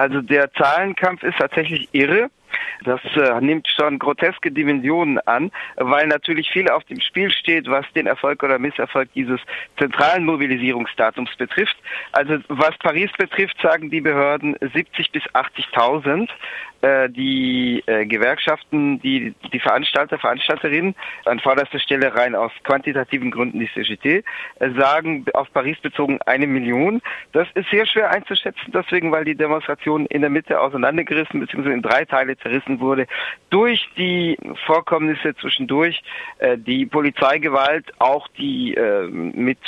Also der Zahlenkampf ist tatsächlich irre. Das äh, nimmt schon groteske Dimensionen an, weil natürlich viel auf dem Spiel steht, was den Erfolg oder Misserfolg dieses zentralen Mobilisierungsdatums betrifft. Also was Paris betrifft, sagen die Behörden 70 bis 80.000. Äh, die äh, Gewerkschaften, die, die Veranstalter, Veranstalterinnen, an vorderster Stelle rein aus quantitativen Gründen die CGT, äh, sagen auf Paris bezogen eine Million. Das ist sehr schwer einzuschätzen, deswegen, weil die Demonstration in der Mitte auseinandergerissen bzw. in drei Teile zerrissen wurde durch die Vorkommnisse zwischendurch, die Polizeigewalt, auch die mit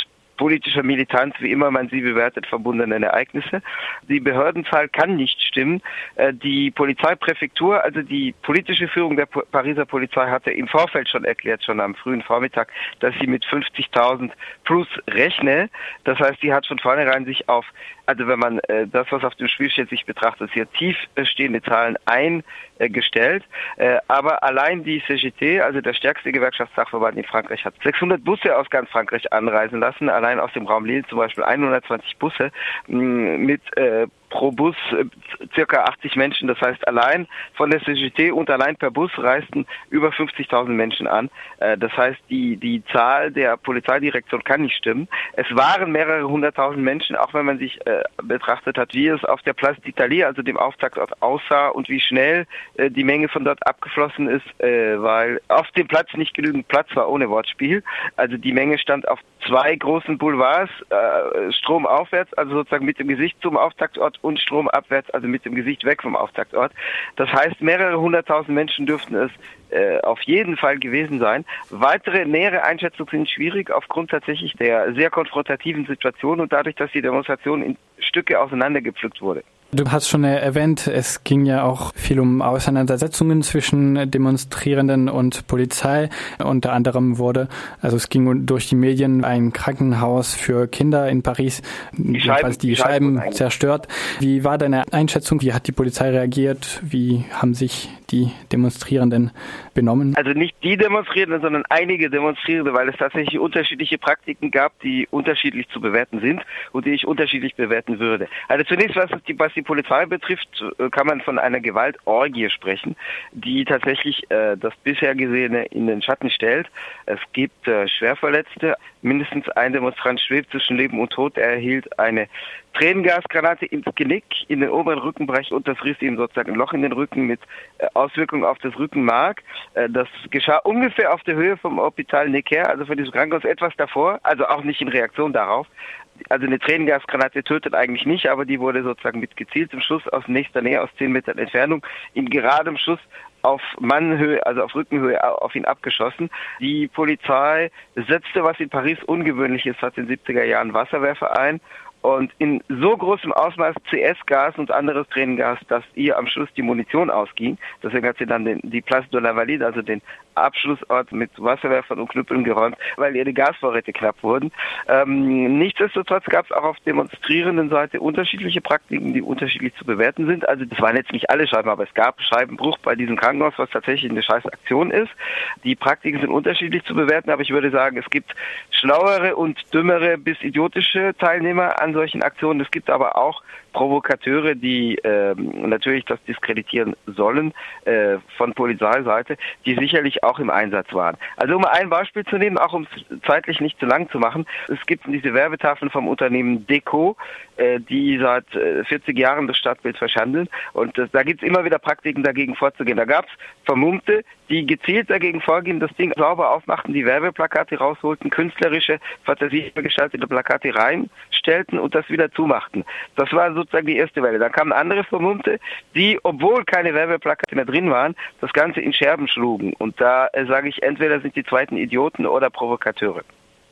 politischer Militanz, wie immer man sie bewertet, verbundenen Ereignisse. Die Behördenzahl kann nicht stimmen. Äh, die Polizeipräfektur, also die politische Führung der Pariser Polizei hatte im Vorfeld schon erklärt, schon am frühen Vormittag, dass sie mit 50.000 plus rechne. Das heißt, sie hat von vornherein sich auf, also wenn man äh, das, was auf dem Spiel steht, sich betrachtet, sehr tief stehende Zahlen eingestellt. Äh, aber allein die CGT, also der stärkste Gewerkschaftssachverband in Frankreich, hat 600 Busse aus ganz Frankreich anreisen lassen. Allein allein aus dem Raum Lille zum Beispiel 120 Busse mit äh, pro Bus äh, circa 80 Menschen. Das heißt, allein von der CGT und allein per Bus reisten über 50.000 Menschen an. Äh, das heißt, die, die Zahl der Polizeidirektion kann nicht stimmen. Es waren mehrere hunderttausend Menschen, auch wenn man sich äh, betrachtet hat, wie es auf der Place d'Italie, also dem Auftaktort, aussah und wie schnell die Menge von dort abgeflossen ist, weil auf dem Platz nicht genügend Platz war, ohne Wortspiel. Also die Menge stand auf zwei großen Boulevards, stromaufwärts, also sozusagen mit dem Gesicht zum Auftaktort und stromabwärts, also mit dem Gesicht weg vom Auftaktort. Das heißt, mehrere hunderttausend Menschen dürften es äh, auf jeden Fall gewesen sein. Weitere nähere Einschätzungen sind schwierig aufgrund tatsächlich der sehr konfrontativen Situation und dadurch, dass die Demonstration in Stücke auseinandergepflückt wurde. Du hast schon erwähnt, es ging ja auch viel um Auseinandersetzungen zwischen Demonstrierenden und Polizei. Unter anderem wurde, also es ging durch die Medien ein Krankenhaus für Kinder in Paris, die Scheiben, die Scheiben, Scheiben zerstört. Wie war deine Einschätzung? Wie hat die Polizei reagiert? Wie haben sich die Demonstrierenden benommen? Also nicht die Demonstrierenden, sondern einige Demonstrierende, weil es tatsächlich unterschiedliche Praktiken gab, die unterschiedlich zu bewerten sind und die ich unterschiedlich bewerten würde. Also zunächst, was, die, was die Polizei betrifft, äh, kann man von einer Gewaltorgie sprechen, die tatsächlich äh, das bisher Gesehene in den Schatten stellt. Es gibt äh, Schwerverletzte, mindestens ein Demonstrant schwebt zwischen Leben und Tod. Er erhielt eine Tränengasgranate ins Genick, in den oberen Rückenbereich und das riss ihm sozusagen ein Loch in den Rücken mit äh, Auswirkungen auf das Rückenmark. Äh, das geschah ungefähr auf der Höhe vom Hospital Necker, also von diesem Krankenhaus etwas davor, also auch nicht in Reaktion darauf. Also eine Tränengasgranate tötet eigentlich nicht, aber die wurde sozusagen mit gezieltem Schuss aus nächster Nähe, aus zehn Metern Entfernung, in geradem Schuss auf Mannhöhe, also auf Rückenhöhe auf ihn abgeschossen. Die Polizei setzte, was in Paris ungewöhnlich ist, hat in den 70er Jahren Wasserwerfer ein und in so großem Ausmaß CS-Gas und anderes Tränengas, dass ihr am Schluss die Munition ausging. Deswegen hat sie dann den, die Place de la Valide, also den Abschlussort mit Wasserwerfern und Knüppeln geräumt, weil ihre Gasvorräte knapp wurden. Ähm, nichtsdestotrotz gab es auch auf demonstrierenden Seite unterschiedliche Praktiken, die unterschiedlich zu bewerten sind. Also das waren jetzt nicht alle Scheiben, aber es gab Scheibenbruch bei diesem Krankenhaus, was tatsächlich eine scheiß Aktion ist. Die Praktiken sind unterschiedlich zu bewerten, aber ich würde sagen, es gibt schlauere und dümmere bis idiotische Teilnehmer an solchen Aktionen. Es gibt aber auch Provokateure, die äh, natürlich das diskreditieren sollen äh, von Polizeiseite, die sicherlich auch im Einsatz waren. Also um ein Beispiel zu nehmen, auch um es zeitlich nicht zu lang zu machen, es gibt diese Werbetafeln vom Unternehmen Deco, äh, die seit 40 äh, Jahren das Stadtbild verschandeln und äh, da gibt es immer wieder Praktiken dagegen vorzugehen. Da gab es Vermummte, die gezielt dagegen vorgehen, das Ding sauber aufmachten, die Werbeplakate rausholten, künstlerische, fantasiegestaltete Plakate reinstellten und das wieder zumachten. Das war sozusagen die erste Welle. Dann kamen andere Vermummte, die, obwohl keine Werbeplakate mehr drin waren, das Ganze in Scherben schlugen. Und da äh, sage ich, entweder sind die zweiten Idioten oder Provokateure.